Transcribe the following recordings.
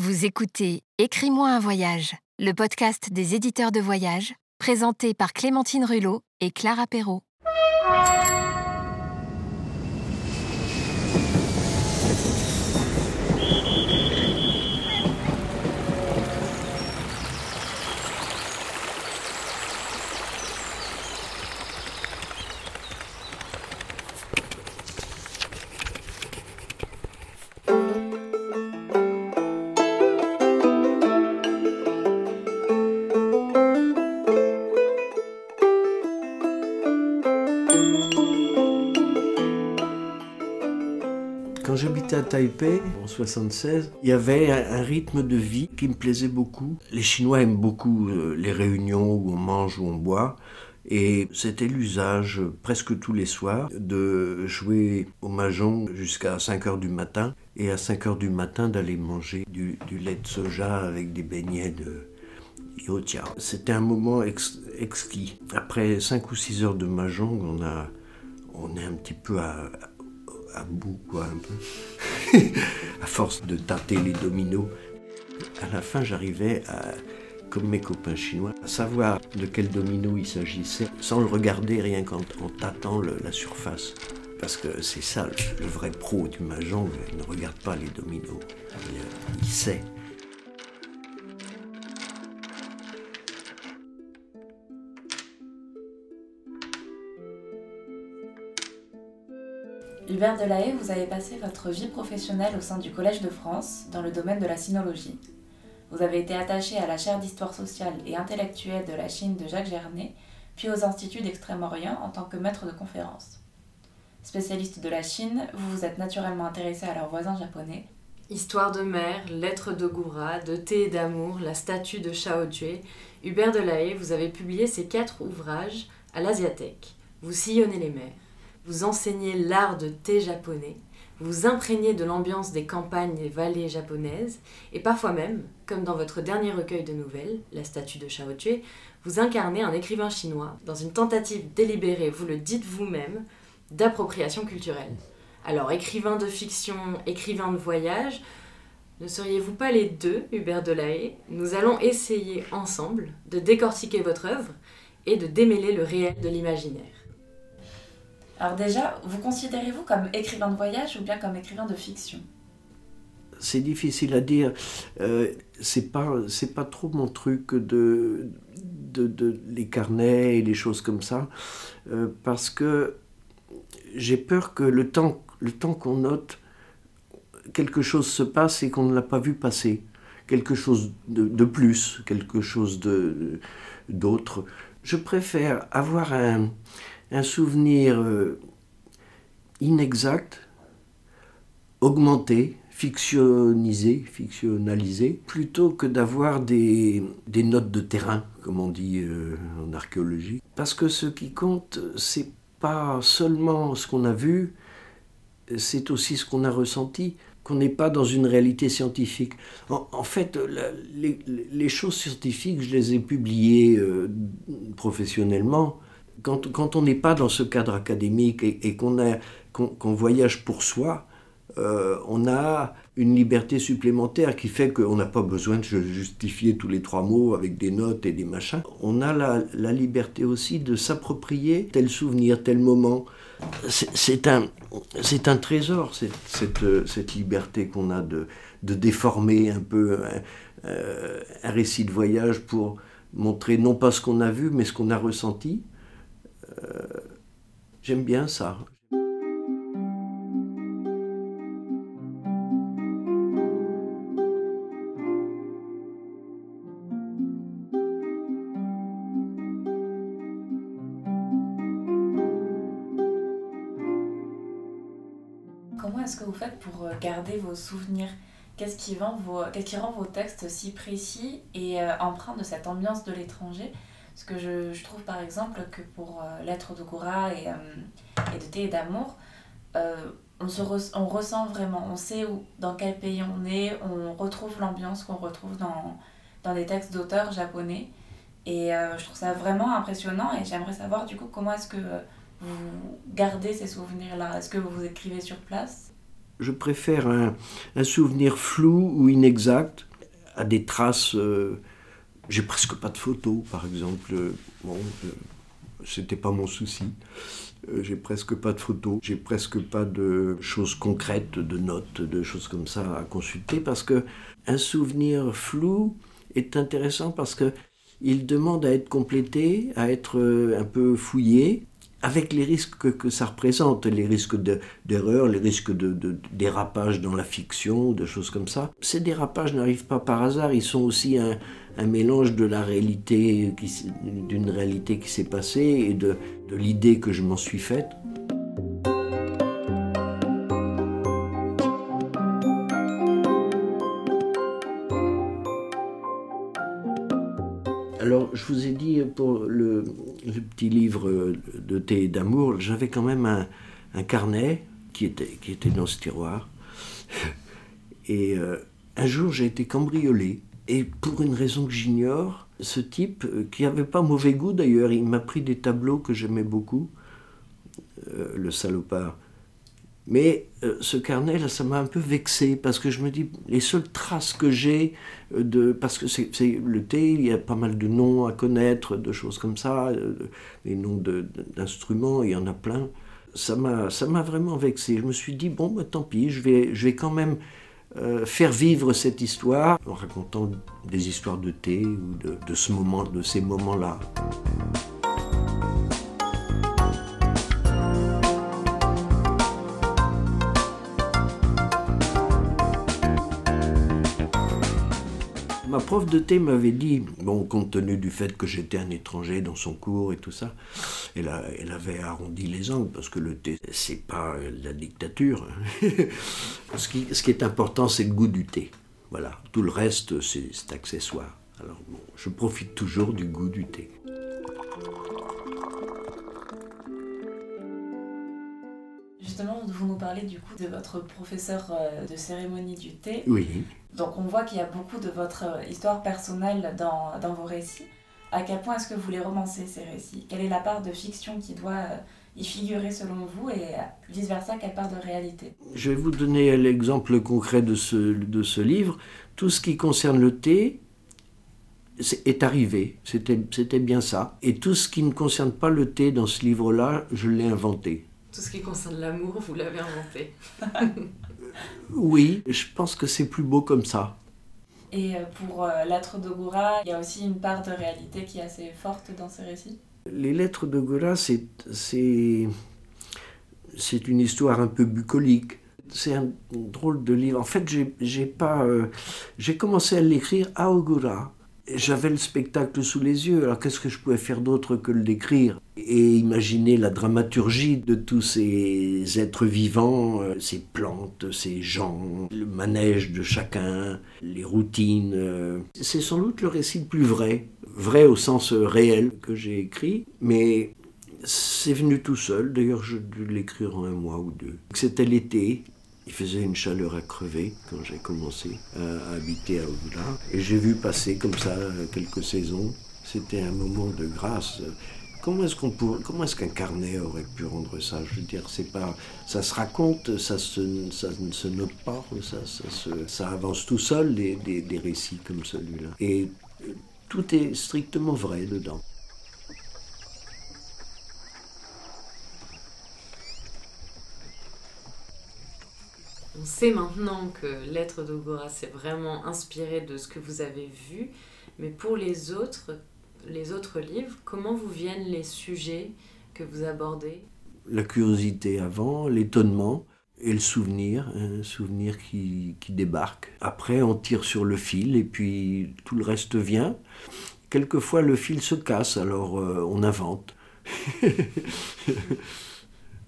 Vous écoutez Écris-moi un voyage, le podcast des éditeurs de voyage, présenté par Clémentine Rulot et Clara Perrault. À Taipei, en 76, il y avait un, rythme de vie qui me plaisait beaucoup. Les Chinois aiment beaucoup euh, les réunions où on mange, où on boit. Et c'était l'usage euh, presque tous les soirs de jouer au mahjong jusqu'à 5 heures du matin et à 5 heures du matin d'aller manger du, lait de soja avec des beignets de yotia. C'était un moment ex- exquis. Après 5 ou 6 heures de mahjong, on, a, on est un petit peu à, à bout, quoi, un peu. à force de tâter les dominos. À la fin, j'arrivais à, comme mes copains chinois, à savoir de quel domino il s'agissait, sans le regarder, rien qu'en en tâtant le- la surface. Parce que c'est ça, le, vrai pro du mahjong, il ne regarde pas les dominos. Il, euh, il sait. Hubert Delahaye, vous avez passé votre vie professionnelle au sein du Collège de France dans le domaine de la sinologie. Vous avez été attaché à la chaire d'histoire sociale et intellectuelle de la Chine de Jacques Gernet, puis aux instituts d'Extrême-Orient en tant que maître de conférences. Spécialiste de la Chine, vous vous êtes naturellement intéressé à leurs voisins japonais. Histoire de mer, lettres de Goura, de thé et d'amour, la statue de Shao Jue, Hubert Delahaye, vous avez publié ces quatre ouvrages à l'Asiathèque. Vous sillonnez les mers, vous enseignez l'art de thé japonais, vous imprégnez de l'ambiance des campagnes et vallées japonaises, et parfois même, comme dans votre dernier recueil de nouvelles, La statue de Shao Jue, vous incarnez un écrivain chinois dans une tentative délibérée, vous le dites vous-même, d'appropriation culturelle. Alors, écrivain de fiction, écrivain de voyage, ne seriez-vous pas les deux, Hubert Delahaye? Nous allons essayer ensemble de décortiquer votre œuvre et de démêler le réel de l'imaginaire. Alors déjà, vous considérez-vous comme écrivain de voyage ou bien comme écrivain de fiction? C'est difficile à dire. Euh, c'est pas, pas trop mon truc de, de, de- les carnets et les choses comme ça, euh, parce que j'ai peur que le temps, le temps qu'on note, quelque chose se passe et qu'on ne l'a pas vu passer. Quelque chose de, de plus, quelque chose de, d'autre. Je préfère avoir un, un souvenir euh, inexact, augmenté, fictionnisé, fictionnalisé, plutôt que d'avoir des, des notes de terrain, comme on dit euh, en archéologie. Parce que ce qui compte, c'est pas seulement ce qu'on a vu, c'est aussi ce qu'on a ressenti, qu'on n'est pas dans une réalité scientifique. En, fait, les choses scientifiques, je les ai publiées euh, professionnellement. Quand, on n'est pas dans ce cadre académique et, qu'on voyage pour soi, euh, on a une liberté supplémentaire qui fait qu'on n'a pas besoin de justifier tous les trois mots avec des notes et des machins. On a la, liberté aussi de s'approprier tel souvenir, tel moment. C'est un, trésor, euh, cette liberté qu'on a de, déformer un peu euh, un récit de voyage pour montrer non pas ce qu'on a vu, mais ce qu'on a ressenti. Euh, J'aime bien ça. Comment est-ce que vous faites pour euh, garder vos souvenirs? Qu'est-ce qui, rend vos, textes si précis et euh, empreints de cette ambiance de l'étranger? Parce que je, je trouve par exemple que pour euh, Lettres de et, euh, et de thé et d'amour, euh, on, se on ressent vraiment, on sait où, dans quel pays on est, on retrouve l'ambiance qu'on retrouve dans, dans des textes d'auteurs japonais. Et euh, je trouve ça vraiment impressionnant et j'aimerais savoir du coup comment est-ce que vous gardez ces souvenirs-là? Est-ce que vous vous écrivez sur place? Je préfère un, un souvenir flou ou inexact à des traces. J'ai presque pas de photos, par exemple. Euh, Bon, euh, c'était pas mon souci. Euh, j'ai presque pas de photos, j'ai presque pas de choses concrètes, de notes, de choses comme ça à consulter parce que un souvenir flou est intéressant parce que il demande à être complété, à être un peu fouillé, avec les risques que, ça représente, les risques de- d'erreur, les risques de, de dérapage dans la fiction, de choses comme ça. Ces dérapages n'arrivent pas par hasard, ils sont aussi un, un mélange de la réalité, d'une réalité qui s'est passée et de, l'idée que je m'en suis faite. Alors, je vous ai dit pour le, petit livre de thé et d'amour, j'avais quand même un, carnet qui était, qui était dans ce tiroir. Et euh, un jour, j'ai été cambriolé. Et pour une raison que j'ignore, ce type, euh, qui n'avait pas mauvais goût d'ailleurs, il m'a pris des tableaux que j'aimais beaucoup, euh, le salopard. Mais euh, ce carnet, là, ça m'a un peu vexé parce que je me dis, les seules traces que j'ai de. Parce que c'est le thé, il y a pas mal de noms à connaître, de choses comme ça, euh, les noms d'instruments, il y en a plein. Ça m'a ça m'a vraiment vexé. Je me suis dit, bon, bah, tant pis, je vais, je vais quand même euh, faire vivre cette histoire en racontant des histoires de thé ou de, de ce moment, de ces moments-là. Ma prof de thé m'avait dit, bon, compte tenu du fait que j'étais un étranger dans son cours et tout ça, elle, a- elle avait arrondi les angles parce que le thé, c'est pas la dictature. ce, qui, ce qui est important, c'est le goût du thé. Voilà, tout le reste, c'est accessoire. Alors, bon, je profite toujours du goût du thé. Justement, vous nous parlez du coup de votre professeur euh, de cérémonie du thé. Oui. Donc on voit qu'il y a beaucoup de votre euh, histoire personnelle dans, dans vos récits. À quel point est-ce que vous les romancez ces récits? Quelle est la part de fiction qui doit euh, y figurer selon vous et euh, vice-versa, quelle part de réalité? Je vais vous donner l'exemple concret de ce, de ce livre. Tout ce qui concerne le thé est arrivé, c'était c'était bien ça. Et tout ce qui ne concerne pas le thé dans ce livre-là, je l'ai inventé. Tout ce qui concerne l'amour, vous l'avez inventé. Oui, je pense que c'est plus beau comme ça. Et euh, pour euh, L'être de il y a aussi une part de réalité qui est assez forte dans ces récits. Les lettres de c'est c'est c'est une histoire un peu bucolique. C'est un drôle de livre. En fait, j'ai j'ai pas euh, j'ai commencé à l'écrire à Ogura. J'avais le spectacle sous les yeux. Alors qu'est-ce que je pouvais faire d'autre que le décrire et imaginer la dramaturgie de tous ces êtres vivants, euh, ces plantes, ces gens, le manège de chacun, les routines. euh. C'est sans doute le récit le plus vrai, vrai au sens euh, réel que j'ai écrit, mais c'est venu tout seul. D'ailleurs, je dû l'écrire en un mois ou deux. C'était l'été. Il faisait une chaleur à crever quand j'ai commencé à habiter à Ogula. Et j'ai vu passer comme ça quelques saisons. C'était un moment de grâce. Comment est-ce qu'un carnet aurait pu rendre ça? Je veux dire, c'est pas, ça se raconte, ça, se, ça ne se note pas, ça, ça, se- ça avance tout seul des, des, des récits comme celui-là. Et tout est strictement vrai dedans. On sait maintenant que Lettre d'Ogora s'est vraiment inspiré de ce que vous avez vu, mais pour les autres, les autres livres, comment vous viennent les sujets que vous abordez? La curiosité avant, l'étonnement et le souvenir, un souvenir qui, qui débarque. Après, on tire sur le fil et puis tout le reste vient. Quelquefois, le fil se casse, alors euh, on invente.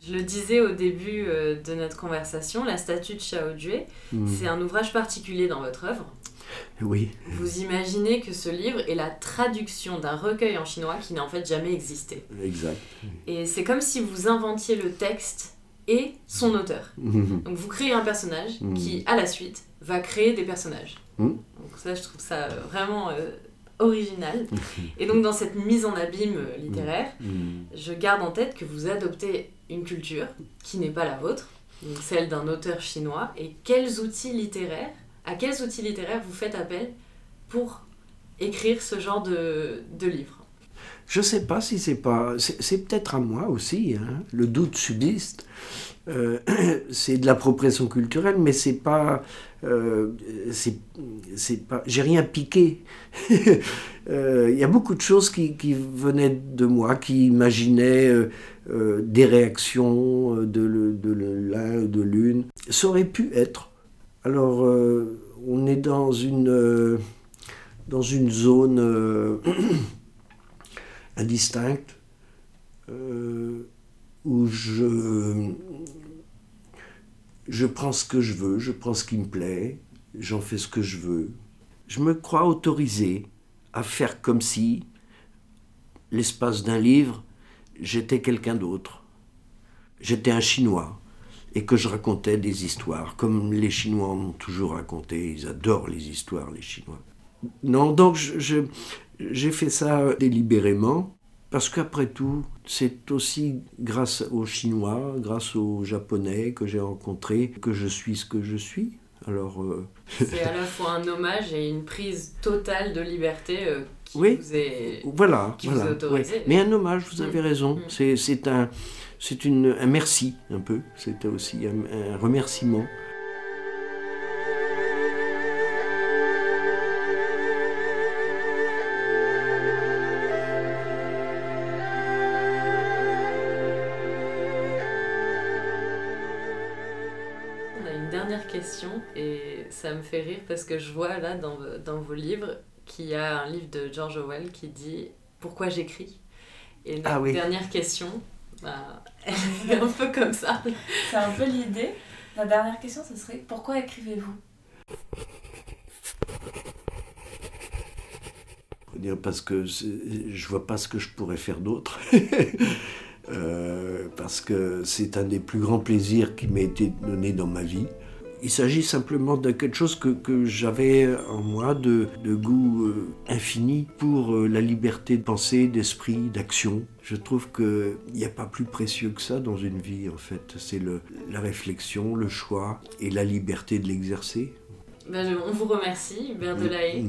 Je le disais au début euh, de notre conversation, la statue de Shao Jue, Hmm. c'est un ouvrage particulier dans votre œuvre. Oui, Vous imaginez que ce livre est la traduction d'un recueil en chinois qui n'a en fait jamais existé. exact. Et c'est comme si vous inventiez le texte et son auteur. Mhm. Donc vous créez un personnage Mm. qui, à la suite, va créer des personnages. Donc ça, je trouve ça euh, vraiment euh, original. Et donc dans cette mise en abîme littéraire, je garde en tête que vous adoptez une culture qui n'est pas la vôtre, celle d'un auteur chinois. Et quels outils littéraires, à quels outils littéraires vous faites appel pour écrire ce genre de, de livre? Je ne sais pas si c'est pas. C'est peut-être à moi aussi. Hein. Le doute subsiste. Euh, c'est de l'appropriation culturelle, mais c'est pas. Euh, c'est pas. J'ai rien piqué. Il y a beaucoup de choses qui, qui, venaient de moi, qui imaginaient des réactions de, l'un ou de l'une. Ça aurait pu être. Alors, on est dans une dans une zone euh, indistincte euh, où je, je prends ce que je veux, je prends ce qui me plaît, j'en fais ce que je veux. Je me crois autorisé à faire comme si, l'espace d'un livre, j'étais quelqu'un d'autre. J'étais un Chinois et que je racontais des histoires, comme les Chinois en ont toujours raconté. Ils adorent les histoires, les Chinois. Non, donc j'ai fait ça délibérément, parce qu'après tout, c'est aussi grâce aux Chinois, grâce aux Japonais que j'ai rencontrés, que je suis ce que je suis. Alors, euh, c'est à la fois un hommage et une prise totale de liberté euh, qui vous est voilà, voilà, Mais un hommage, vous avez mm. raison. Mm. C'est un, un merci un peu. C'était aussi un remerciement. Et ça me fait rire parce que je vois là dans, dans vos livres qu'il y a un livre de George Orwell qui dit Pourquoi j'écris? Et la ah dernière question, bah, elle est un peu comme ça. C'est un peu l'idée. La dernière question, ce serait Pourquoi écrivez-vous? Dire parce que je vois pas ce que je pourrais faire d'autre. Euh, parce que c'est un des plus grands plaisirs qui m'a été donné dans ma vie. Il s'agit simplement de quelque chose que, que j'avais en moi de, de goût euh, infini pour euh, la liberté de pensée, d'esprit, d'action. Je trouve qu'il n'y a pas plus précieux que ça dans une vie en fait. C'est la réflexion, le choix et la liberté de l'exercer. Ben, on vous remercie, Hubert Delahaye,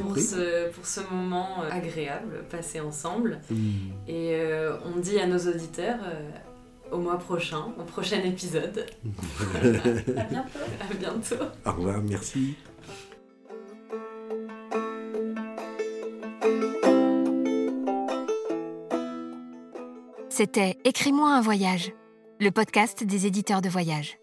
pour, ce, pour ce moment euh, agréable passé ensemble. Mm. Et on dit à nos auditeurs au mois prochain, au prochain épisode. à bientôt. À bientôt. Au revoir, merci. C'était Écris-moi un voyage, le podcast des éditeurs de voyage.